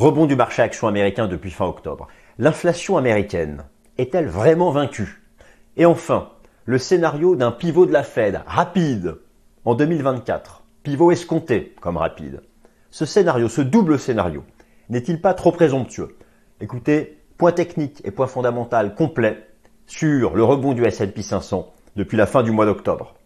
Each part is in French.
Rebond du marché action américain depuis fin octobre. L'inflation américaine est-elle vraiment vaincue? Et enfin, le scénario d'un pivot de la Fed rapide en 2024. Pivot escompté comme rapide. Ce scénario, ce double scénario, n'est-il pas trop présomptueux? Écoutez, point technique et point fondamental complet sur le rebond du S&P 500 depuis la fin du mois d'octobre.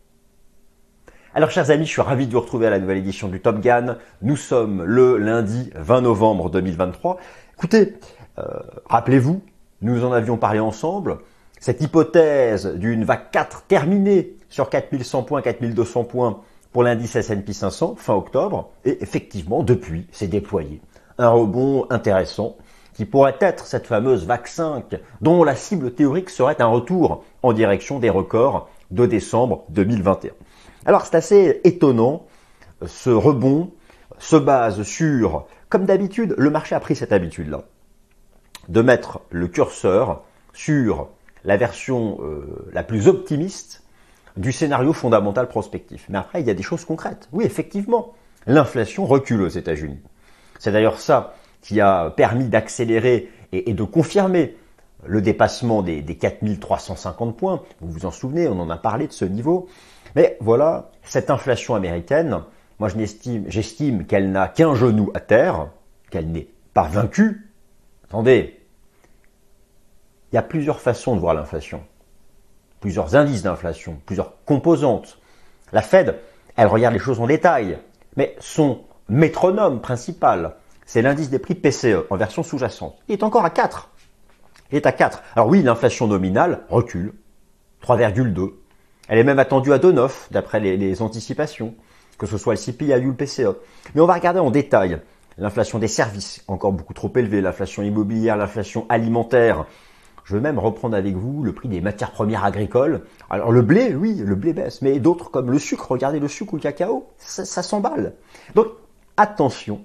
Alors chers amis, je suis ravi de vous retrouver à la nouvelle édition du Top Gun. Nous sommes le lundi 20 novembre 2023. Écoutez, euh, rappelez-vous, nous en avions parlé ensemble, cette hypothèse d'une vague 4 terminée sur 4100 points, 4200 points pour l'indice S&P 500 fin octobre, et effectivement, depuis, c'est déployé. Un rebond intéressant qui pourrait être cette fameuse vague 5 dont la cible théorique serait un retour en direction des records de décembre 2021. Alors c'est assez étonnant, ce rebond se base sur, comme d'habitude, le marché a pris cette habitude-là, de mettre le curseur sur la version euh, la plus optimiste du scénario fondamental prospectif. Mais après, il y a des choses concrètes. Oui, effectivement, l'inflation recule aux États-Unis. C'est d'ailleurs ça qui a permis d'accélérer et, de confirmer le dépassement des, des 4350 points. Vous vous en souvenez, on en a parlé de ce niveau. Mais voilà, cette inflation américaine, moi j'estime qu'elle n'a qu'un genou à terre, qu'elle n'est pas vaincue. Attendez, il y a plusieurs façons de voir l'inflation, plusieurs indices d'inflation, plusieurs composantes. La Fed, elle regarde les choses en détail, mais son métronome principal, c'est l'indice des prix PCE en version sous-jacente. Il est encore à 4. Il est à 4. Alors oui, l'inflation nominale recule, 3,2. Elle est même attendue à 2,9 d'après les, anticipations, que ce soit le CPI ou le PCE. Mais on va regarder en détail l'inflation des services, encore beaucoup trop élevée, l'inflation immobilière, l'inflation alimentaire. Je vais même reprendre avec vous le prix des matières premières agricoles. Alors le blé, oui, le blé baisse, mais d'autres comme le sucre, regardez le sucre ou le cacao, ça, ça s'emballe. Donc attention.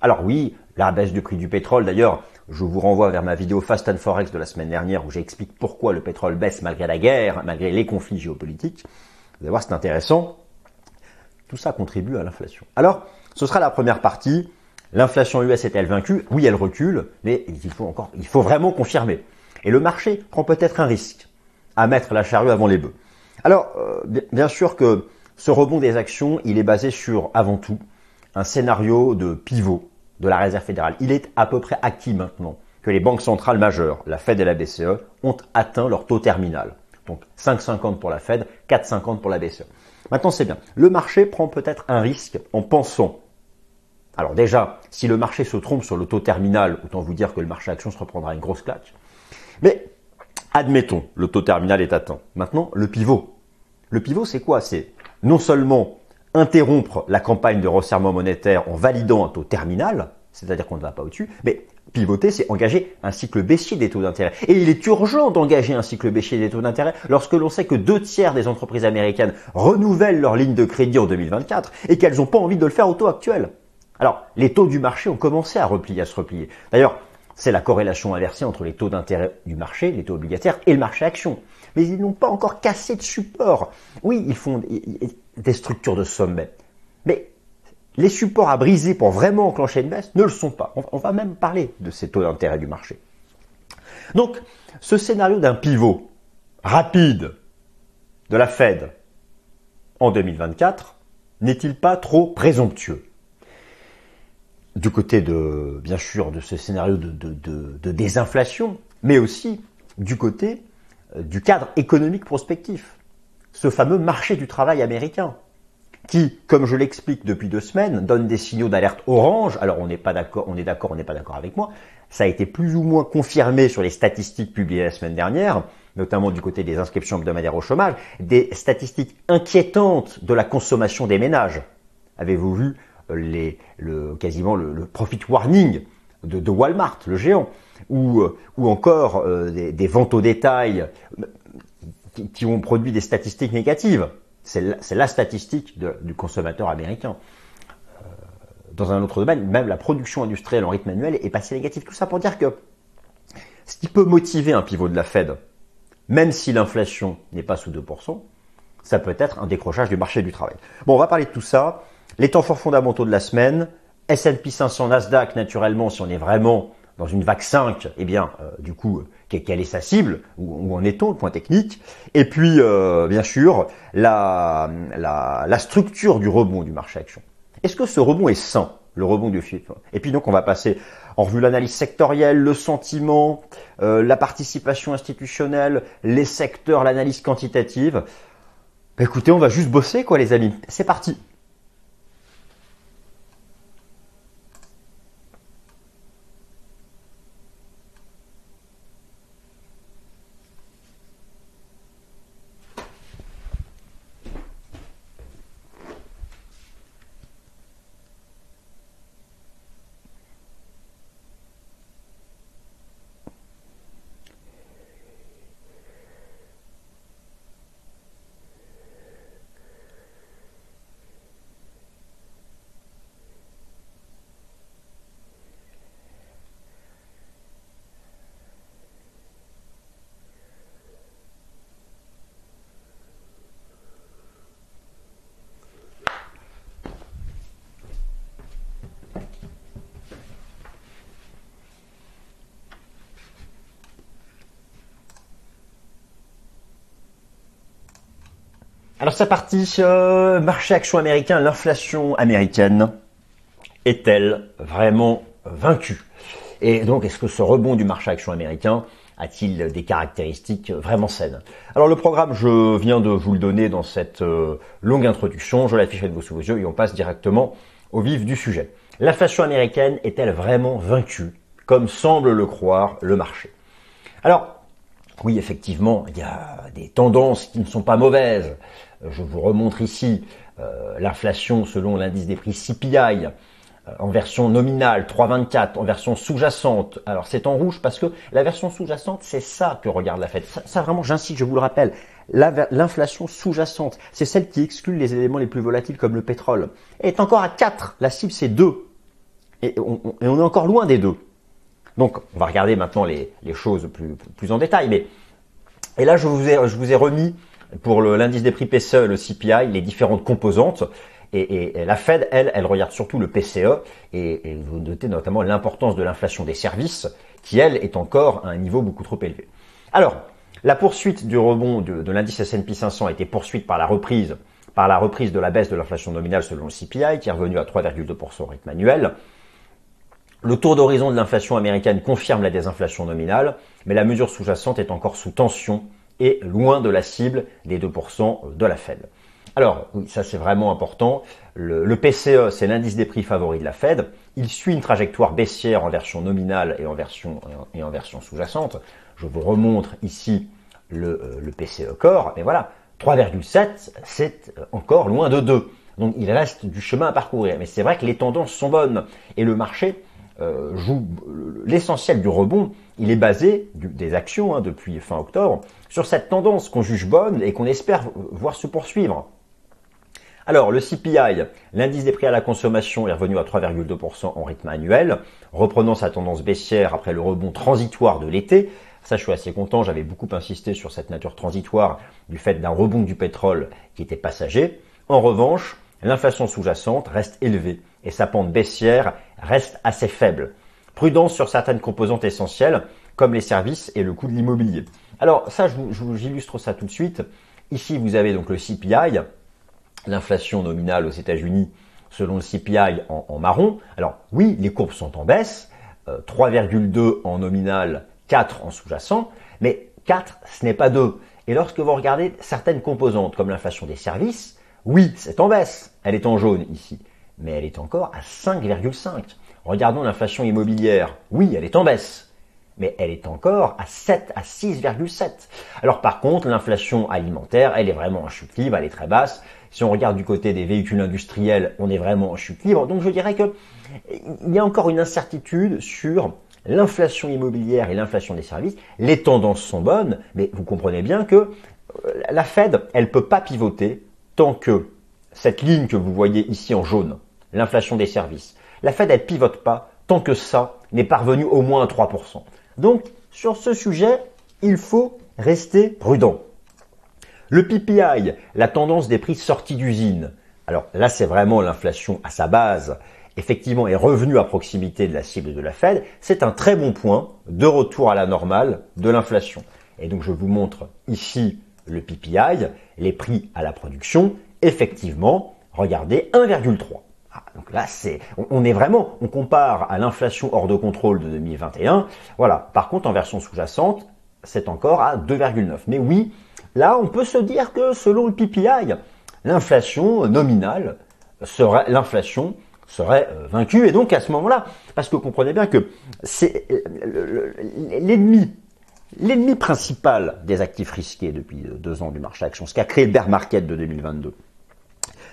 Alors oui, la baisse du prix du pétrole, d'ailleurs, je vous renvoie vers ma vidéo Fast and Forex de la semaine dernière où j'explique pourquoi le pétrole baisse malgré la guerre, malgré les conflits géopolitiques. Vous allez voir, c'est intéressant. Tout ça contribue à l'inflation. Alors, ce sera la première partie. L'inflation US est-elle vaincue? Oui, elle recule, mais il faut encore, il faut vraiment confirmer. Et le marché prend peut-être un risque à mettre la charrue avant les bœufs. Alors, euh, bien sûr que ce rebond des actions, il est basé sur, avant tout, un scénario de pivot de la Réserve fédérale. Il est à peu près acquis maintenant que les banques centrales majeures, la Fed et la BCE, ont atteint leur taux terminal. Donc 5,50 pour la Fed, 4,50 pour la BCE. Maintenant c'est bien. Le marché prend peut-être un risque en pensant. Alors déjà, si le marché se trompe sur le taux terminal, autant vous dire que le marché action se reprendra une grosse claque. Mais admettons, le taux terminal est atteint. Maintenant, le pivot. Le pivot, c'est quoi? C'est non seulement interrompre la campagne de resserrement monétaire en validant un taux terminal, c'est-à-dire qu'on ne va pas au-dessus, mais pivoter, c'est engager un cycle baissier des taux d'intérêt. Et il est urgent d'engager un cycle baissier des taux d'intérêt lorsque l'on sait que deux tiers des entreprises américaines renouvellent leur ligne de crédit en 2024 et qu'elles n'ont pas envie de le faire au taux actuel. Alors, les taux du marché ont commencé à replier, à se replier. D'ailleurs, c'est la corrélation inversée entre les taux d'intérêt du marché, les taux obligataires, et le marché action. Mais ils n'ont pas encore cassé de support. Oui, ils font, des structures de sommet. Mais les supports à briser pour vraiment enclencher une baisse ne le sont pas. On va même parler de ces taux d'intérêt du marché. Donc, ce scénario d'un pivot rapide de la Fed en 2024 n'est-il pas trop présomptueux? Du côté de, bien sûr, de ce scénario de, de désinflation, mais aussi du côté euh, du cadre économique prospectif ce fameux marché du travail américain, qui, comme je l'explique depuis deux semaines, donne des signaux d'alerte orange. Alors on n'est pas d'accord, on est d'accord, on n'est pas d'accord avec moi. Ça a été plus ou moins confirmé sur les statistiques publiées la semaine dernière, notamment du côté des inscriptions hebdomadaires au chômage, des statistiques inquiétantes de la consommation des ménages. Avez-vous vu euh, le, quasiment le, profit warning de, Walmart, le géant, ou, euh, encore euh, des, ventes au détail qui, ont produit des statistiques négatives. C'est la, statistique du consommateur américain. Euh, dans un autre domaine, même la production industrielle en rythme annuel est passée négative. Tout ça pour dire que ce qui peut motiver un pivot de la Fed, même si l'inflation n'est pas sous 2%, ça peut être un décrochage du marché du travail. Bon, on va parler de tout ça. Les temps forts fondamentaux de la semaine, S&P 500, Nasdaq, naturellement, si on est vraiment dans une vague 5, eh bien, euh, du coup, quelle est sa cible Où, en est-on, le point technique Et puis, euh, bien sûr, la, la, structure du rebond du marché action. Est-ce que ce rebond est sain, le rebond du FIP Et puis donc, on va passer en revue l'analyse sectorielle, le sentiment, euh, la participation institutionnelle, les secteurs, l'analyse quantitative. Bah, écoutez, on va juste bosser, quoi, les amis. C'est parti Alors c'est parti, euh, marché action américain, l'inflation américaine est-elle vraiment vaincue? Et donc est-ce que ce rebond du marché action américain a-t-il des caractéristiques vraiment saines? Alors le programme, je viens de vous le donner dans cette euh, longue introduction, je l'affiche avec vous sous vos yeux et on passe directement au vif du sujet. L'inflation américaine est-elle vraiment vaincue, comme semble le croire le marché. Alors, oui, effectivement, il y a des tendances qui ne sont pas mauvaises. Je vous remontre ici euh, l'inflation selon l'indice des prix CPI euh, en version nominale 3,24, en version sous-jacente. Alors c'est en rouge parce que la version sous-jacente, c'est ça que regarde la Fed. Ça, vraiment, j'insiste, je vous le rappelle, l'inflation sous-jacente, c'est celle qui exclut les éléments les plus volatiles comme le pétrole. Elle est encore à 4, la cible c'est 2. Et on, est encore loin des deux. Donc on va regarder maintenant les, choses plus, plus en détail. Et là, je vous ai remis pour l'indice des prix PCE, le CPI, les différentes composantes. Et, la Fed, elle, elle regarde surtout le PCE et, vous notez notamment l'importance de l'inflation des services qui, elle, est encore à un niveau beaucoup trop élevé. Alors, la poursuite du rebond de, l'indice S&P 500 a été poursuite par la reprise par la reprise de la baisse de l'inflation nominale selon le CPI, qui est revenu à 3,2% au rythme annuel. Le tour d'horizon de l'inflation américaine confirme la désinflation nominale, mais la mesure sous-jacente est encore sous tension et loin de la cible des 2% de la Fed. Alors, oui, ça c'est vraiment important. Le, PCE, c'est l'indice des prix favoris de la Fed. Il suit une trajectoire baissière en version nominale et en version, et en version sous-jacente. Je vous remontre ici le, euh, le PCE Core, mais voilà, 3,7, c'est encore loin de 2. Donc il reste du chemin à parcourir. Mais c'est vrai que les tendances sont bonnes et le marché euh, joue l'essentiel du rebond, il est basé des actions hein, depuis fin octobre sur cette tendance qu'on juge bonne et qu'on espère voir se poursuivre. Alors le CPI, l'indice des prix à la consommation, est revenu à 3,2% en rythme annuel, reprenant sa tendance baissière après le rebond transitoire de l'été. Ça, je suis assez content, j'avais beaucoup insisté sur cette nature transitoire du fait d'un rebond du pétrole qui était passager. En revanche, l'inflation sous-jacente reste élevée et sa pente baissière reste assez faible. Prudence sur certaines composantes essentielles, comme les services et le coût de l'immobilier. Alors ça, je vous, j'illustre ça tout de suite. Ici, vous avez donc le CPI, l'inflation nominale aux États-Unis selon le CPI en, marron. Alors oui, les courbes sont en baisse, 3,2 euh, en nominal, 4 en sous-jacent, mais 4, ce n'est pas 2. Et lorsque vous regardez certaines composantes, comme l'inflation des services, oui, c'est en baisse, elle est en jaune ici mais elle est encore à 5,5. Regardons l'inflation immobilière. Oui, elle est en baisse, mais elle est encore à 7 à 6,7. Alors par contre, l'inflation alimentaire, elle est vraiment en chute libre, elle est très basse. Si on regarde du côté des véhicules industriels, on est vraiment en chute libre. Donc je dirais que il y a encore une incertitude sur l'inflation immobilière et l'inflation des services. Les tendances sont bonnes, mais vous comprenez bien que euh, la Fed, elle peut pas pivoter tant que cette ligne que vous voyez ici en jaune, l'inflation des services, la Fed elle pivote pas tant que ça n'est parvenu au moins à 3%. Donc sur ce sujet, il faut rester prudent. Le PPI, la tendance des prix sortis d'usine. Alors là, c'est vraiment l'inflation à sa base. effectivement est revenu à proximité de la cible de la Fed, c'est un très bon point de retour à la normale de l'inflation. Et donc je vous montre ici le PPI, les prix à la production, effectivement, regardez 1,3. Ah, donc là, c'est, on, est vraiment, on compare à l'inflation hors de contrôle de 2021. Voilà. Par contre, en version sous-jacente, c'est encore à 2,9. Mais oui, là, on peut se dire que selon le PPI, l'inflation nominale serait, l'inflation serait euh, vaincue. Et donc, à ce moment-là, parce que vous comprenez bien que c'est l'ennemi L'ennemi principal des actifs risqués depuis deux ans du marché action, ce qui a créé le bear market de 2022,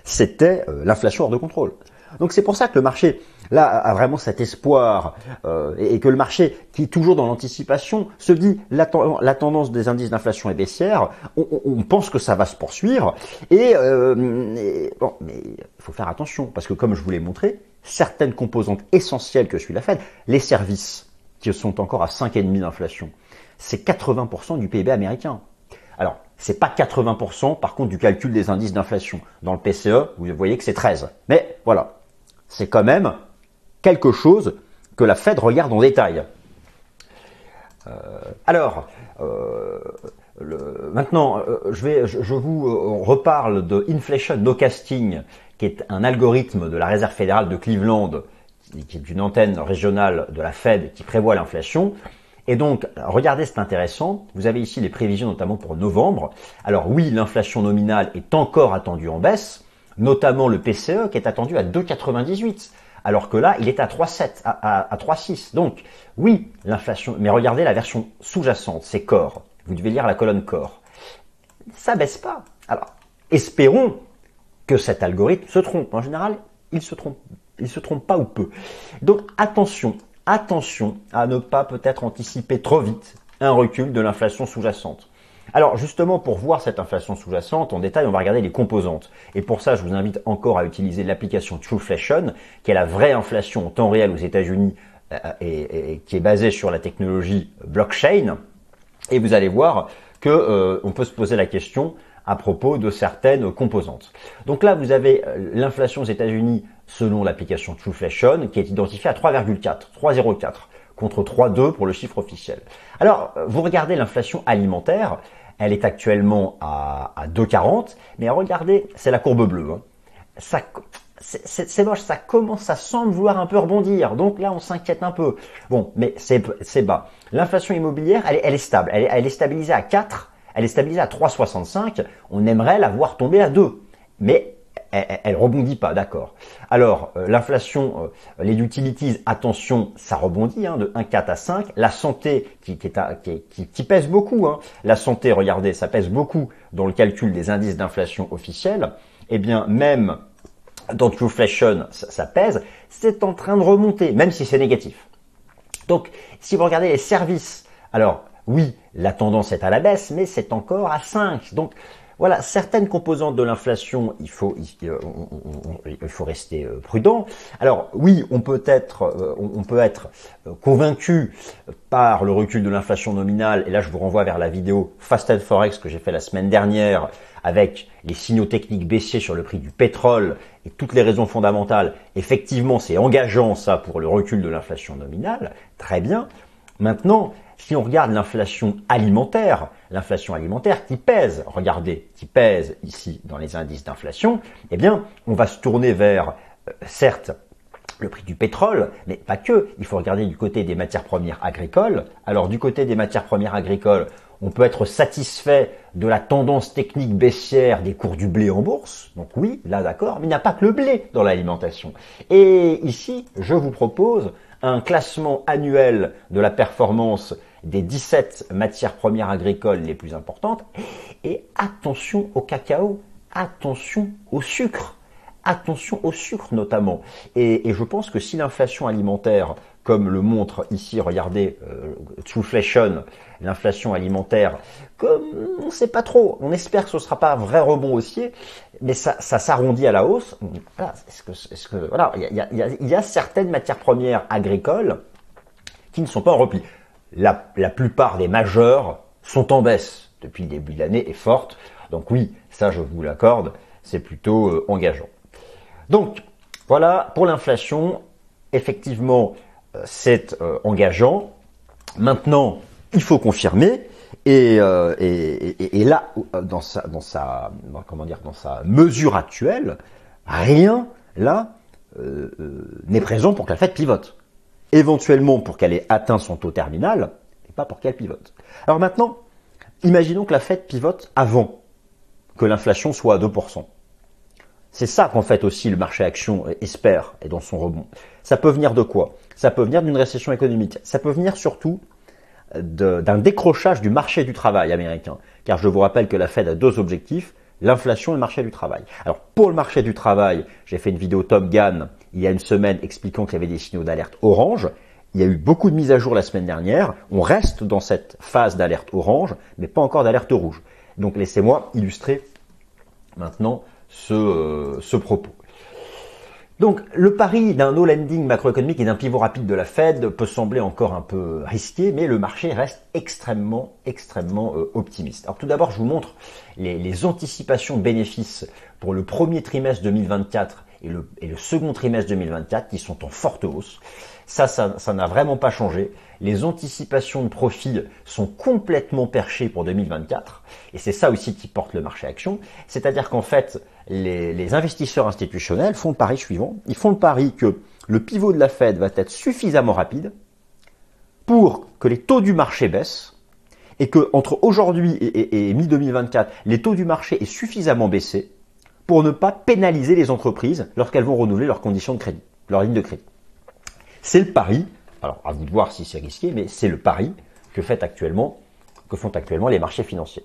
c'était euh, l'inflation hors de contrôle. Donc c'est pour ça que le marché a vraiment cet espoir euh, et, que le marché qui est toujours dans l'anticipation se dit la, tendance des indices d'inflation est baissière, on, pense que ça va se poursuivre et, euh, mais il faut faire attention parce que comme je vous l'ai montré, certaines composantes essentielles que suit la Fed, les services qui sont encore à 5,5 d'inflation, c'est 80% du PIB américain. C'est pas 80% par contre du calcul des indices d'inflation. Dans le PCE, vous voyez que c'est 13. Mais voilà, c'est quand même quelque chose que la Fed regarde en détail. Euh, alors, euh, maintenant, euh, je, vais, je, vous reparle de Inflation No Casting, qui est un algorithme de la Réserve fédérale de Cleveland, qui est une antenne régionale de la Fed qui prévoit l'inflation. Et donc, regardez, c'est intéressant. Vous avez ici les prévisions notamment pour novembre. Alors oui, l'inflation nominale est encore attendue en baisse, notamment le PCE qui est attendu à 2,98. Alors que là, il est à 3,7, à, 3,6. Donc, oui, l'inflation. Mais regardez la version sous-jacente, c'est corps. Vous devez lire la colonne corps. Ça baisse pas. Alors, espérons que cet algorithme se trompe. En général, il se trompe. Il se trompe pas ou peu. Donc, attention attention à ne pas peut-être anticiper trop vite un recul de l'inflation sous-jacente. Alors justement, pour voir cette inflation sous-jacente en détail, on va regarder les composantes. Et pour ça, je vous invite encore à utiliser l'application Trueflation, qui est la vraie inflation en temps réel aux États-Unis euh, et, qui est basée sur la technologie blockchain. Et vous allez voir que euh, on peut se poser la question à propos de certaines composantes. Donc là, vous avez euh, l'inflation aux États-Unis selon l'application Trueflation qui est identifiée à 3,4, 3,04 contre 3,2 pour le chiffre officiel. Alors, euh, vous regardez l'inflation alimentaire, elle est actuellement à, à 2,40, mais regardez, c'est la courbe bleue. Hein. Ça, c'est moche, ça commence, ça semble vouloir un peu rebondir. Donc là, on s'inquiète un peu. Bon, mais c'est bas. L'inflation immobilière, elle est, stable. Elle elle est stabilisée à 4 elle est stabilisée à 3,65. On aimerait la voir tomber à 2. Mais elle, rebondit pas, d'accord. Alors, euh, l'inflation, euh, les utilities, attention, ça rebondit hein, de 1,4 à 5. La santé, qui, pèse beaucoup, hein. la santé, regardez, ça pèse beaucoup dans le calcul des indices d'inflation officiels. Eh bien, même dans Trueflation, ça, ça pèse. C'est en train de remonter, même si c'est négatif. Donc, si vous regardez les services, alors oui, la tendance est à la baisse, mais c'est encore à 5. Donc voilà, certaines composantes de l'inflation, il faut, euh, rester euh, prudent. Alors oui, on peut être, euh, convaincu par le recul de l'inflation nominale. Et là, je vous renvoie vers la vidéo Fast and Forex que j'ai fait la semaine dernière avec les signaux techniques baissiers sur le prix du pétrole et toutes les raisons fondamentales. Effectivement, c'est engageant ça pour le recul de l'inflation nominale. Très bien. Maintenant, si on regarde l'inflation alimentaire, l'inflation alimentaire qui pèse, regardez, qui pèse ici dans les indices d'inflation, eh bien, on va se tourner vers, euh, certes, le prix du pétrole, mais pas que. Il faut regarder du côté des matières premières agricoles. Alors, du côté des matières premières agricoles, on peut être satisfait de la tendance technique baissière des cours du blé en bourse. Donc oui, là d'accord, mais il n'y a pas que le blé dans l'alimentation. Et ici, je vous propose un classement annuel de la performance des 17 matières premières agricoles les plus importantes. Et attention au cacao, attention au sucre, attention au sucre notamment. Et, je pense que si l'inflation alimentaire, comme le montre ici, regardez, euh, l'inflation alimentaire, comme on ne sait pas trop, on espère que ce ne sera pas un vrai rebond haussier, mais ça, s'arrondit à la hausse. Voilà, il y a certaines matières premières agricoles qui ne sont pas en repli la, plupart des majeurs sont en baisse depuis le début de l'année et forte. Donc oui, ça je vous l'accorde, c'est plutôt euh, engageant. Donc, Voilà, pour l'inflation, effectivement, euh, c'est euh, engageant. Maintenant, il faut confirmer. Et, là, dans sa mesure actuelle, rien là n'est présent pour que la Fed pivote. Éventuellement pour qu'elle ait atteint son taux terminal, et pas pour qu'elle pivote. Alors maintenant, imaginons que la Fed pivote avant que l'inflation soit à 2%. C'est ça qu'en fait aussi le marché action espère et dans son rebond. Ça peut venir de quoi? Ça peut venir d'une récession économique. Ça peut venir surtout d'un décrochage du marché du travail américain. Car je vous rappelle que la Fed a deux objectifs, l'inflation et le marché du travail. Alors pour le marché du travail, j'ai fait une vidéo Top Gun il y a une semaine expliquant qu'il y avait des signaux d'alerte orange. Il y a eu beaucoup de mises à jour la semaine dernière. On reste dans cette phase d'alerte orange, mais pas encore d'alerte rouge. Donc laissez-moi illustrer maintenant ce, euh, propos. Donc le pari d'un no landing macroéconomique et d'un pivot rapide de la Fed peut sembler encore un peu risqué, mais le marché reste extrêmement, extrêmement euh, optimiste. Alors tout d'abord, je vous montre les, les, anticipations de bénéfices pour le premier trimestre 2024 et le, second trimestre 2024 qui sont en forte hausse. Ça, ça n'a vraiment pas changé. Les anticipations de profit sont complètement perchées pour 2024. Et c'est ça aussi qui porte le marché action. C'est-à-dire qu'en fait, les, investisseurs institutionnels font le pari suivant. Ils font le pari que le pivot de la Fed va être suffisamment rapide pour que les taux du marché baissent et que entre aujourd'hui et, et, et mi-2024, les taux du marché aient suffisamment baissé pour ne pas pénaliser les entreprises lorsqu'elles vont renouveler leurs conditions de crédit, leurs lignes de crédit. C'est le pari, alors à vous de voir si c'est risqué, mais c'est le pari que, fait actuellement, que font actuellement les marchés financiers.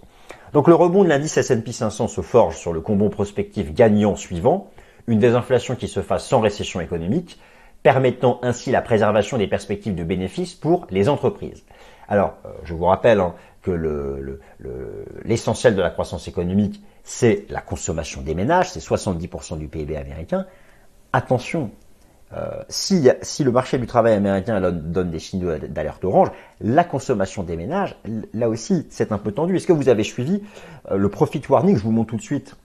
Donc le rebond de l'indice S&P 500 se forge sur le combo prospectif gagnant suivant, une désinflation qui se fasse sans récession économique, permettant ainsi la préservation des perspectives de bénéfices pour les entreprises. Alors, euh, je vous rappelle hein, que l'essentiel le, de la croissance économique, c'est la consommation des ménages, c'est 70% du PIB américain. Attention, euh, si, le marché du travail américain donne des signaux d'alerte orange, la consommation des ménages, là aussi, c'est un peu tendu. Est-ce que vous avez suivi euh, le profit warning Je vous montre tout de suite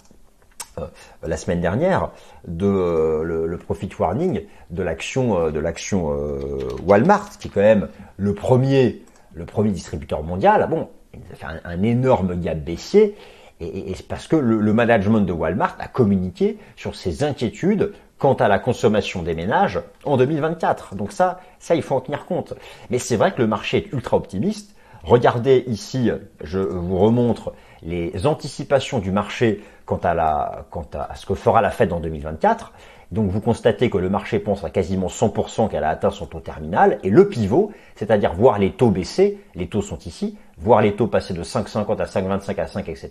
euh, la semaine dernière de le, profit warning de l'action de l'action Walmart, qui est quand même le premier le premier distributeur mondial. Bon, il a fait un, énorme gap baissier. Et, et, parce que le, management de Walmart a communiqué sur ses inquiétudes quant à la consommation des ménages en 2024. Donc ça, ça il faut en tenir compte. Mais c'est vrai que le marché est ultra optimiste. Regardez ici, je vous remontre les anticipations du marché quant à, quant à ce que fera la Fed en 2024. Donc vous constatez que le marché pense à quasiment 100% qu'elle a atteint son taux terminal et le pivot, c'est-à-dire voir les taux baisser, les taux sont ici, voir les taux passer de 5,50 à 5,25 à 5, etc.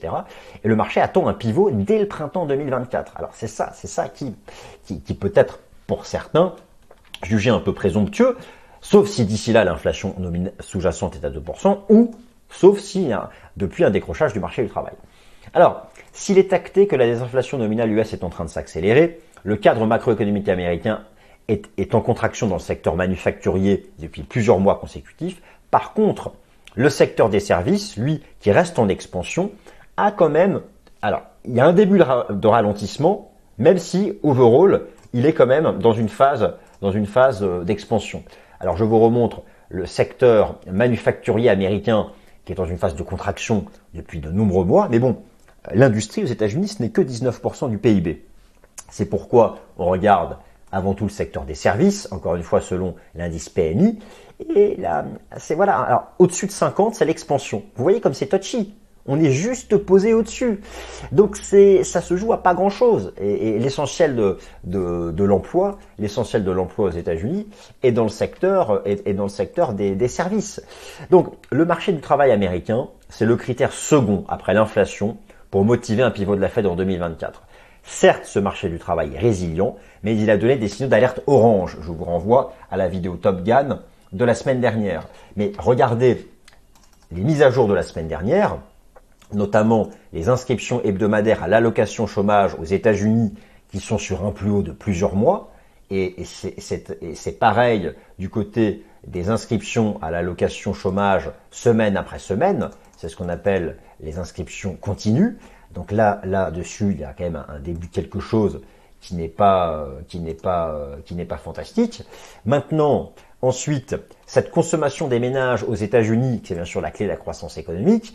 Et le marché attend un pivot dès le printemps 2024. Alors c'est ça, c'est ça qui, qui, peut être pour certains jugé un peu présomptueux, sauf si d'ici là l'inflation sous-jacente est à 2%, ou sauf si hein, depuis un décrochage du marché du travail. Alors, s'il est acté que la désinflation nominale US est en train de s'accélérer, le cadre macroéconomique américain est, en contraction dans le secteur manufacturier depuis plusieurs mois consécutifs. Par contre, le secteur des services, lui, qui reste en expansion, a quand même, alors, il y a un début de ralentissement, même si, overall, il est quand même dans une phase, dans une phase euh, d'expansion. Alors, je vous remontre le secteur manufacturier américain qui est dans une phase de contraction depuis de nombreux mois, mais bon, l'industrie aux États-Unis, ce n'est que 19% du PIB. C'est pourquoi on regarde avant tout le secteur des services, encore une fois selon l'indice PMI. Et là, c'est voilà. Alors au-dessus de 50, c'est l'expansion. Vous voyez comme c'est touchy. On est juste posé au-dessus. Donc c'est, ça se joue à pas grand-chose. Et, l'essentiel de, de, l'emploi, l'essentiel de l'emploi aux États-Unis est dans le secteur, est, dans le secteur des, des services. Donc le marché du travail américain, c'est le critère second après l'inflation pour motiver un pivot de la Fed en 2024. Certes, ce marché du travail est résilient, mais il a donné des signaux d'alerte orange. Je vous renvoie à la vidéo Top Gun de la semaine dernière. Mais regardez les mises à jour de la semaine dernière, notamment les inscriptions hebdomadaires à l'allocation chômage aux États-Unis qui sont sur un plus haut de plusieurs mois. Et, c'est pareil du côté des inscriptions à l'allocation chômage semaine après semaine. C'est ce qu'on appelle les inscriptions continues. Donc là, là-dessus, il y a quand même un début de quelque chose qui n'est pas qui n'est pas qui n'est pas fantastique. Maintenant, ensuite, cette consommation des ménages aux États-Unis, qui est bien sûr la clé de la croissance économique.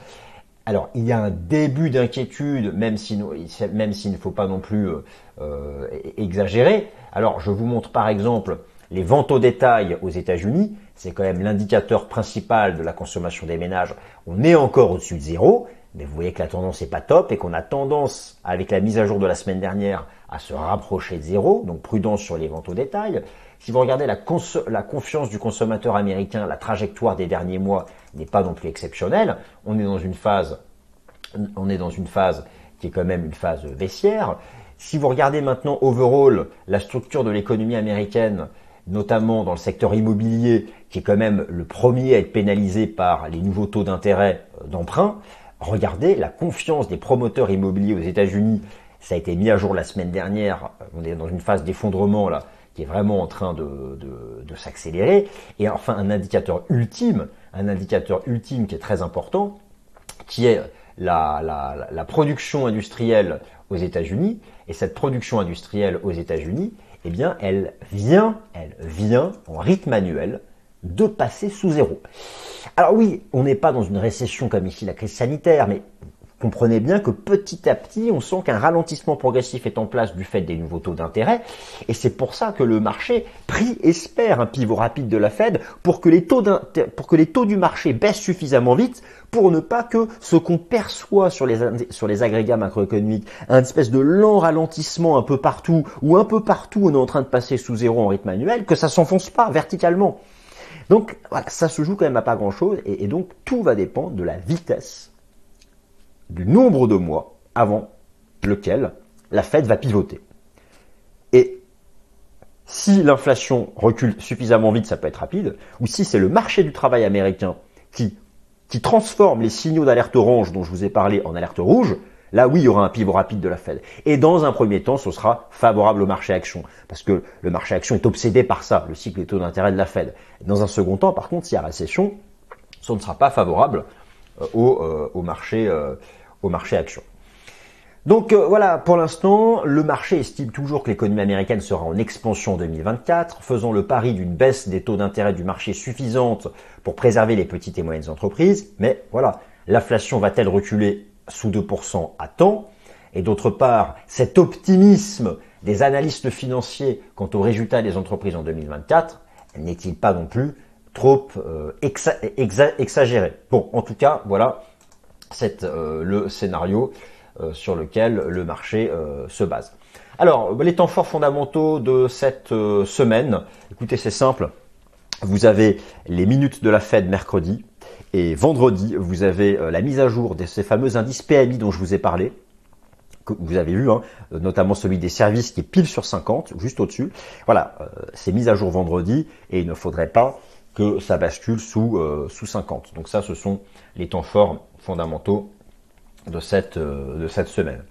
Alors, il y a un début d'inquiétude, même si même s'il ne faut pas non plus euh, exagérer. Alors, je vous montre par exemple les ventes au détail aux États-Unis. C'est quand même l'indicateur principal de la consommation des ménages. On est encore au-dessus de zéro, mais vous voyez que la tendance n'est pas top et qu'on a tendance, avec la mise à jour de la semaine dernière, à se rapprocher de zéro, donc prudence sur les ventes au détail. Si vous regardez la, la confiance du consommateur américain, la trajectoire des derniers mois n'est pas non plus exceptionnelle. On est dans une phase, on est dans une phase qui est quand même une phase baissière. Si vous regardez maintenant overall la structure de l'économie américaine, notamment dans le secteur immobilier, qui est quand même le premier à être pénalisé par les nouveaux taux d'intérêt euh, d'emprunt, regardez la confiance des promoteurs immobiliers aux États-Unis. Ça a été mis à jour la semaine dernière. On est dans une phase d'effondrement là, qui est vraiment en train de, s'accélérer. Et enfin, un indicateur ultime, un indicateur ultime qui est très important, qui est la production industrielle aux États-Unis. Et cette production industrielle aux États-Unis, eh bien, elle vient, elle vient en rythme annuel de passer sous zéro. Alors oui, on n'est pas dans une récession comme ici la crise sanitaire, mais comprenez bien que petit à petit, on sent qu'un ralentissement progressif est en place du fait des nouveaux taux d'intérêt, et c'est pour ça que le marché prie, espère un pivot rapide de la Fed pour que les taux, du marché baissent suffisamment vite pour ne pas que ce qu'on perçoit sur les, sur les agrégats macroéconomiques, un espèce de lent ralentissement un peu partout, ou un peu partout on est en train de passer sous zéro en rythme annuel, que ça s'enfonce pas verticalement. Donc voilà, ça se joue quand même à pas grand chose, et donc tout va dépendre de la vitesse du nombre de mois avant lequel la Fed va pivoter. Et si l'inflation recule suffisamment vite, ça peut être rapide, ou si c'est le marché du travail américain qui, qui transforme les signaux d'alerte orange dont je vous ai parlé en alerte rouge, là oui, il y aura un pivot rapide de la Fed. Et dans un premier temps, ce sera favorable au marché action, parce que le marché action est obsédé par ça, le cycle des taux d'intérêt de la Fed. Dans un second temps, par contre, s'il y a récession, ce ne sera pas favorable euh, au, euh, euh, au marché action. Donc voilà, pour l'instant, le marché estime toujours que l'économie américaine sera en expansion en 2024, faisant le pari d'une baisse des taux d'intérêt du marché suffisante pour préserver les petites et moyennes entreprises. Mais voilà, l'inflation va-t-elle reculer sous 2% à temps Et d'autre part, cet optimisme des analystes financiers quant aux résultats des entreprises en 2024 n'est-il pas non plus trop euh, exagéré? Bon, en tout cas, voilà, c'est euh, le scénario euh, sur lequel le marché se base. Alors, les temps forts fondamentaux de cette semaine, écoutez, c'est simple. Vous avez les minutes de la Fed mercredi et vendredi, vous avez la mise à jour de ces fameux indices PMI dont je vous ai parlé que vous avez vu, hein, notamment celui des services qui est pile sur 50, juste au-dessus. Voilà, c'est mis à jour vendredi et il ne faudrait pas que ça bascule sous, sous 50. Donc ça, ce sont les temps forts fondamentaux de cette, euh, de cette semaine.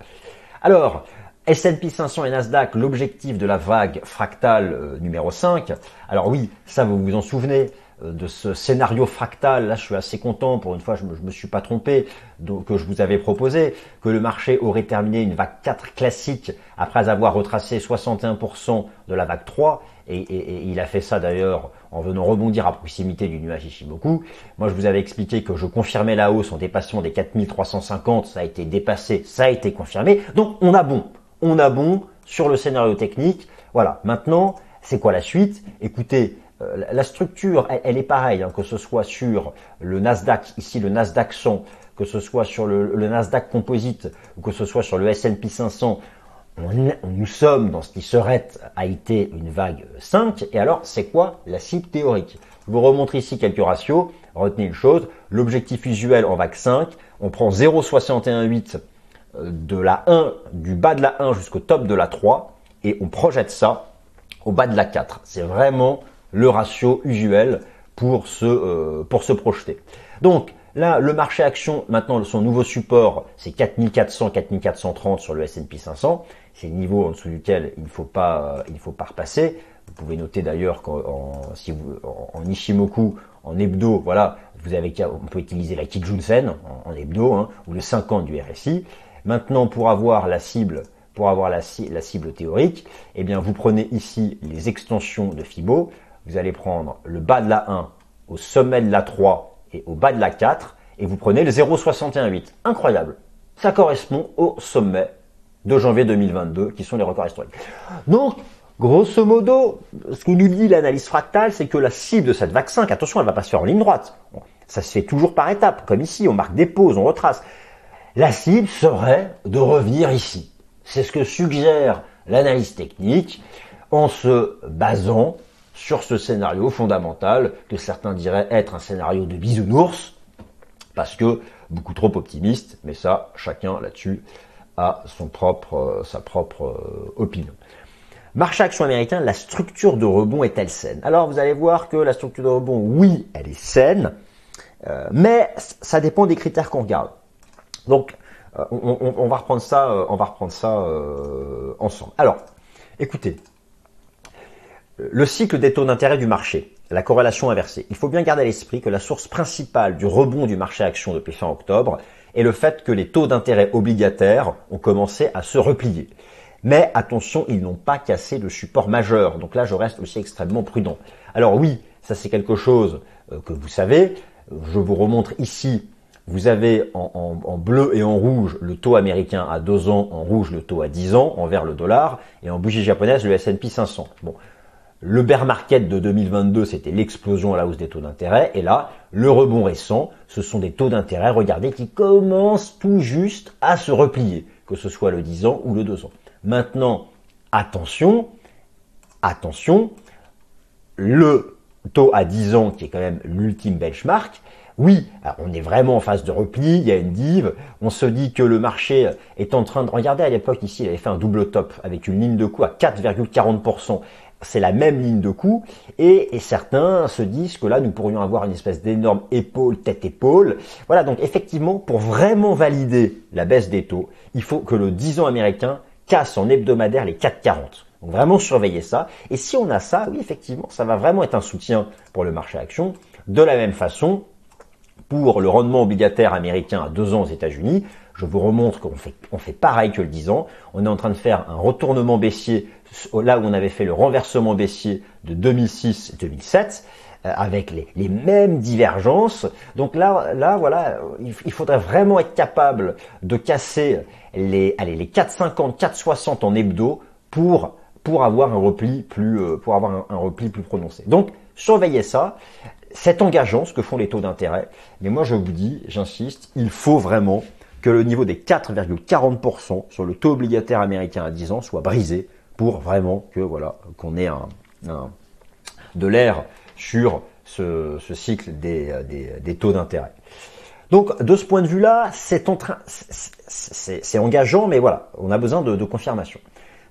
Alors, S&P 500 et Nasdaq, l'objectif de la vague fractale euh, numéro 5. Alors oui, ça vous vous en souvenez euh, de ce scénario fractal. Là, je suis assez content. Pour une fois, je me, me suis pas trompé. Donc, que je vous avais proposé que le marché aurait terminé une vague 4 classique après avoir retracé 61% de la vague 3. Et, il a fait ça d'ailleurs en venant rebondir à proximité du nuage Ishimoku. Moi, je vous avais expliqué que je confirmais la hausse en dépassant des 4350. Ça a été dépassé, ça a été confirmé. Donc, on a bon. On a bon sur le scénario technique. Voilà. Maintenant, c'est quoi la suite? Écoutez, euh, la structure, elle, est pareille, hein, que ce soit sur le Nasdaq, ici le Nasdaq 100, que ce soit sur le, Nasdaq Composite, que ce soit sur le S&P 500, nous sommes dans ce qui serait a été une vague 5. Et alors, c'est quoi la cible théorique? Je vous remontre ici quelques ratios. Retenez une chose, l'objectif usuel en vague 5, on prend 0,618 euh, de la 1, du bas de la 1 jusqu'au top de la 3, et on projette ça au bas de la 4. C'est vraiment le ratio usuel pour se, euh, pour se projeter. Donc, Là, le marché action, maintenant, son nouveau support, c'est 4400, 4430 sur le S&P 500. C'est le niveau en dessous duquel il ne faut pas, euh, faut pas repasser. Vous pouvez noter d'ailleurs qu'en si en, Ishimoku, en hebdo, voilà, vous avez, on peut utiliser la Kijun Sen en, hebdo, hein, ou le 50 du RSI. Maintenant, pour avoir la cible pour avoir la, la, cible théorique, eh bien vous prenez ici les extensions de Fibo, vous allez prendre le bas de la 1 au sommet de la 3 et au bas de la 4, et vous prenez le 0,618. Incroyable. Ça correspond au sommet de janvier 2022, qui sont les records historiques. Donc, grosso modo, ce que nous dit l'analyse fractale, c'est que la cible de cette vaccin, attention, elle va pas se faire en ligne droite. ça se fait toujours par étapes, comme ici, on marque des pauses, on retrace. La cible serait de revenir ici. C'est ce que suggère l'analyse technique en se basant sur ce scénario fondamental que certains diraient être un scénario de bisounours, parce que beaucoup trop optimiste, mais ça, chacun là-dessus a son propre, euh, sa propre euh, opinion. Marché action américain, la structure de rebond est-elle saine? Alors vous allez voir que la structure de rebond, oui, elle est saine, euh, mais ça dépend des critères qu'on regarde. Donc on, va reprendre ça, on va reprendre ça ensemble. Alors, écoutez, le cycle des taux d'intérêt du marché, la corrélation inversée. Il faut bien garder à l'esprit que la source principale du rebond du marché action depuis fin octobre est le fait que les taux d'intérêt obligataires ont commencé à se replier. Mais attention, ils n'ont pas cassé le support majeur. Donc là, je reste aussi extrêmement prudent. Alors oui, ça c'est quelque chose euh, que vous savez. Je vous remontre ici. Vous avez en, bleu et en rouge le taux américain à 2 ans, en rouge le taux à 10 ans, en vert le dollar, et en bougie japonaise le S&P 500. Bon, le bear market de 2022, c'était l'explosion à la hausse des taux d'intérêt. Et là, le rebond récent, ce sont des taux d'intérêt, regardez, qui commencent tout juste à se replier, que ce soit le 10 ans ou le 2 ans. Maintenant, attention, attention, le taux à 10 ans, qui est quand même l'ultime benchmark, oui, on est vraiment en phase de repli, il y a une dive, on se dit que le marché est en train de... Regardez à l'époque ici, il avait fait un double top avec une ligne de coût à 4,40% c'est la même ligne de coup, et, certains se disent que là, nous pourrions avoir une espèce d'énorme épaule, tête-épaule. Voilà, donc effectivement, pour vraiment valider la baisse des taux, il faut que le 10 ans américain casse en hebdomadaire les 4,40. Donc vraiment surveiller ça. Et si on a ça, oui, effectivement, ça va vraiment être un soutien pour le marché action. De la même façon, pour le rendement obligataire américain à 2 ans aux États-Unis, je vous remontre qu'on fait, on fait pareil que le 10 ans. On est en train de faire un retournement baissier là où on avait fait le renversement baissier de 2006 2007 euh, avec les, mêmes divergences. Donc là, là voilà, il, faudrait vraiment être capable de casser les, allez, les 4,50, 4,60 en hebdo pour avoir un repli plus euh, pour avoir un, repli plus prononcé. Donc surveillez ça. C'est engageant ce que font les taux d'intérêt, mais moi je vous dis, j'insiste, il faut vraiment que le niveau des 4,40% sur le taux obligataire américain à 10 ans soit brisé pour vraiment que voilà qu'on ait un, de l'air sur ce, cycle des, des, taux d'intérêt. Donc de ce point de vue-là, c'est c'est engageant, mais voilà, on a besoin de, confirmation.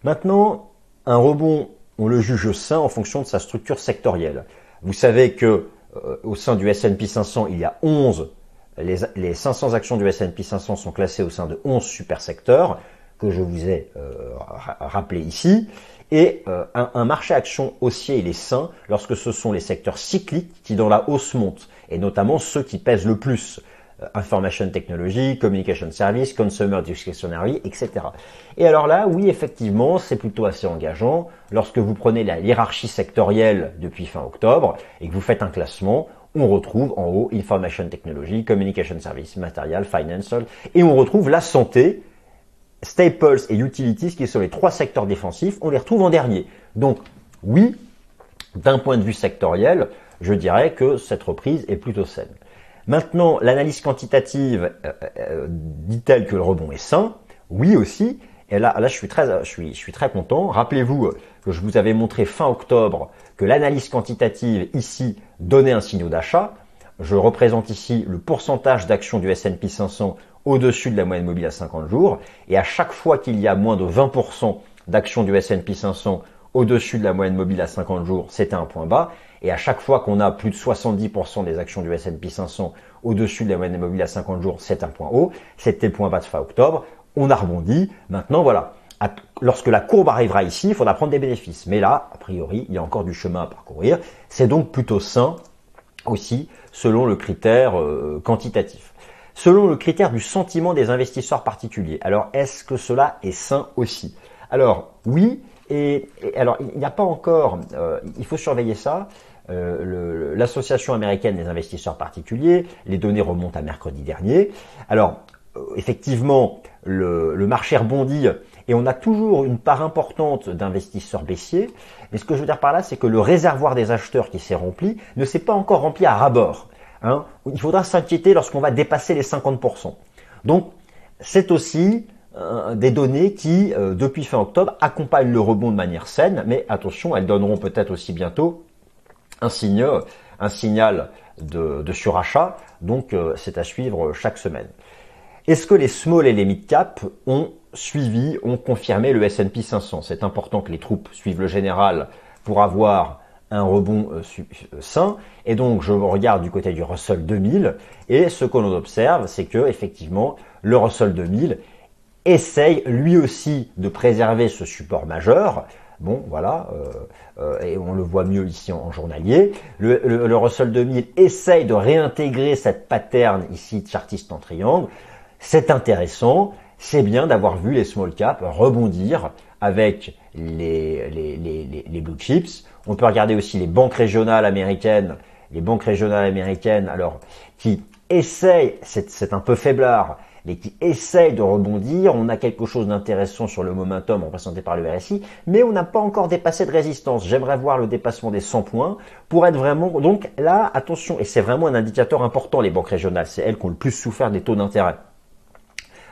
Maintenant, un rebond, on le juge sain en fonction de sa structure sectorielle. Vous savez que euh, au sein du S&P 500, il y a 11 les, les 500 actions du S&P 500 sont classées au sein de 11 super secteurs que je vous ai euh, rappelé ici. Et euh, un, marché action haussier, il est sain lorsque ce sont les secteurs cycliques qui dans la hausse montent, et notamment ceux qui pèsent le plus. Euh, information Technology, Communication Service, Consumer Discretionary, etc. Et alors là, oui, effectivement, c'est plutôt assez engageant. Lorsque vous prenez la hiérarchie sectorielle depuis fin octobre et que vous faites un classement, on retrouve en haut Information Technology, Communication Service, Material, Financial, et on retrouve la santé Staples et Utilities, qui sont les trois secteurs défensifs, on les retrouve en dernier. Donc oui, d'un point de vue sectoriel, je dirais que cette reprise est plutôt saine. Maintenant, l'analyse quantitative euh, euh, dit-elle que le rebond est sain Oui aussi. Et là, je suis très, content. Rappelez-vous que je vous avais montré fin octobre que l'analyse quantitative ici donnait un signal d'achat. Je représente ici le pourcentage d'actions du S&P 500 au-dessus de la moyenne mobile à 50 jours. Et à chaque fois qu'il y a moins de 20% d'actions du S&P 500 au-dessus de la moyenne mobile à 50 jours, c'était un point bas. Et à chaque fois qu'on a plus de 70% des actions du S&P 500 au-dessus de la moyenne mobile à 50 jours, c'est un point haut. C'était point bas de fin octobre. On a rebondi. Maintenant, voilà. Lorsque la courbe arrivera ici, il faudra prendre des bénéfices. Mais là, a priori, il y a encore du chemin à parcourir. C'est donc plutôt sain aussi selon le critère euh, quantitatif. selon le critère du sentiment des investisseurs particuliers. Alors, est-ce que cela est sain aussi? Alors, oui. Et, alors, il n'y a pas encore, euh, il faut surveiller ça. Euh, L'association américaine des investisseurs particuliers, les données remontent à mercredi dernier. Alors, effectivement, le, le marché rebondit et on a toujours une part importante d'investisseurs baissiers. Mais ce que je veux dire par là, c'est que le réservoir des acheteurs qui s'est rempli ne s'est pas encore rempli à rabord. Hein. Il faudra s'inquiéter lorsqu'on va dépasser les 50%. Donc, c'est aussi euh, des données qui, euh, depuis fin octobre, accompagnent le rebond de manière saine, mais attention, elles donneront peut-être aussi bientôt un signe, un signal de, surachat. Donc, euh, c'est à suivre chaque semaine. Est-ce que les small et les mid cap ont suivi, ont confirmé le S&P 500 C'est important que les troupes suivent le général pour avoir un rebond euh, euh, sain. Et donc, je regarde du côté du Russell 2000. Et ce que l'on observe, c'est que effectivement, le Russell 2000 essaye lui aussi de préserver ce support majeur. Bon, voilà, euh, et on le voit mieux ici en, journalier. Le, le, Russell 2000 essaye de réintégrer cette pattern ici chartiste en triangle. C'est intéressant, c'est bien d'avoir vu les small caps rebondir avec les, les, les, les, blue chips. On peut regarder aussi les banques régionales américaines, les banques régionales américaines, alors qui essayent, c'est un peu faiblard, mais qui essayent de rebondir. On a quelque chose d'intéressant sur le momentum représenté par le RSI, mais on n'a pas encore dépassé de résistance. J'aimerais voir le dépassement des 100 points pour être vraiment. Donc là, attention, et c'est vraiment un indicateur important, les banques régionales. C'est elles qui ont le plus souffert des taux d'intérêt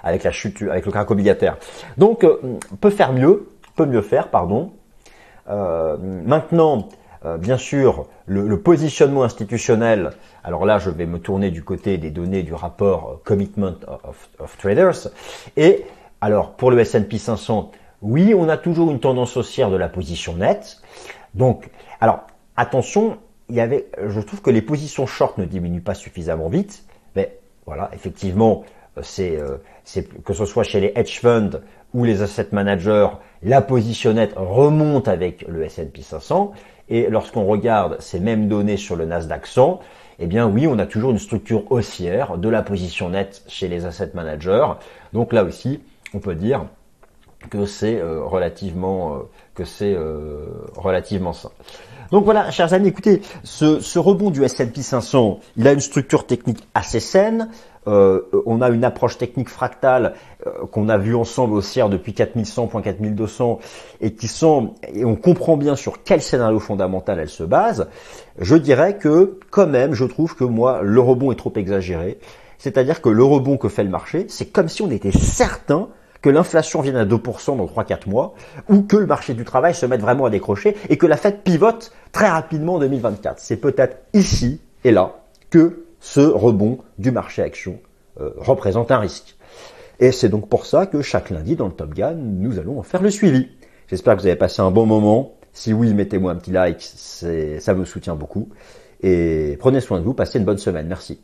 avec la chute, avec le crack obligataire. Donc, euh, peut faire mieux, peut mieux faire, pardon. Euh, maintenant, euh, bien sûr, le, positionnement institutionnel. Alors là, je vais me tourner du côté des données du rapport Commitment of, Traders. Et alors, pour le S&P 500, oui, on a toujours une tendance haussière de la position nette. Donc, alors attention, il y avait, je trouve que les positions short ne diminuent pas suffisamment vite. Mais voilà, effectivement, c'est que ce soit chez les hedge funds ou les asset managers, la positionnette remonte avec le S&P 500. Et lorsqu'on regarde ces mêmes données sur le Nasdaq 100, eh bien oui, on a toujours une structure haussière de la position nette chez les asset managers. Donc là aussi, on peut dire que c'est euh, relativement euh, que c'est relativement ça. Donc voilà, chers amis, écoutez, ce, ce rebond du S&P 500, il a une structure technique assez saine. Euh, on a une approche technique fractale euh, qu'on a vue ensemble au CIR depuis 4100.4200 et qui sont et on comprend bien sur quel scénario fondamental elle se base. Je dirais que quand même, je trouve que moi le rebond est trop exagéré. C'est-à-dire que le rebond que fait le marché, c'est comme si on était certain que l'inflation vienne à 2% dans 3-4 mois, ou que le marché du travail se mette vraiment à décrocher, et que la Fed pivote très rapidement en 2024. C'est peut-être ici et là que ce rebond du marché action euh, représente un risque. Et c'est donc pour ça que chaque lundi dans le Top Gun, nous allons en faire le suivi. J'espère que vous avez passé un bon moment. Si oui, mettez-moi un petit like, ça me soutient beaucoup. Et prenez soin de vous, passez une bonne semaine. Merci.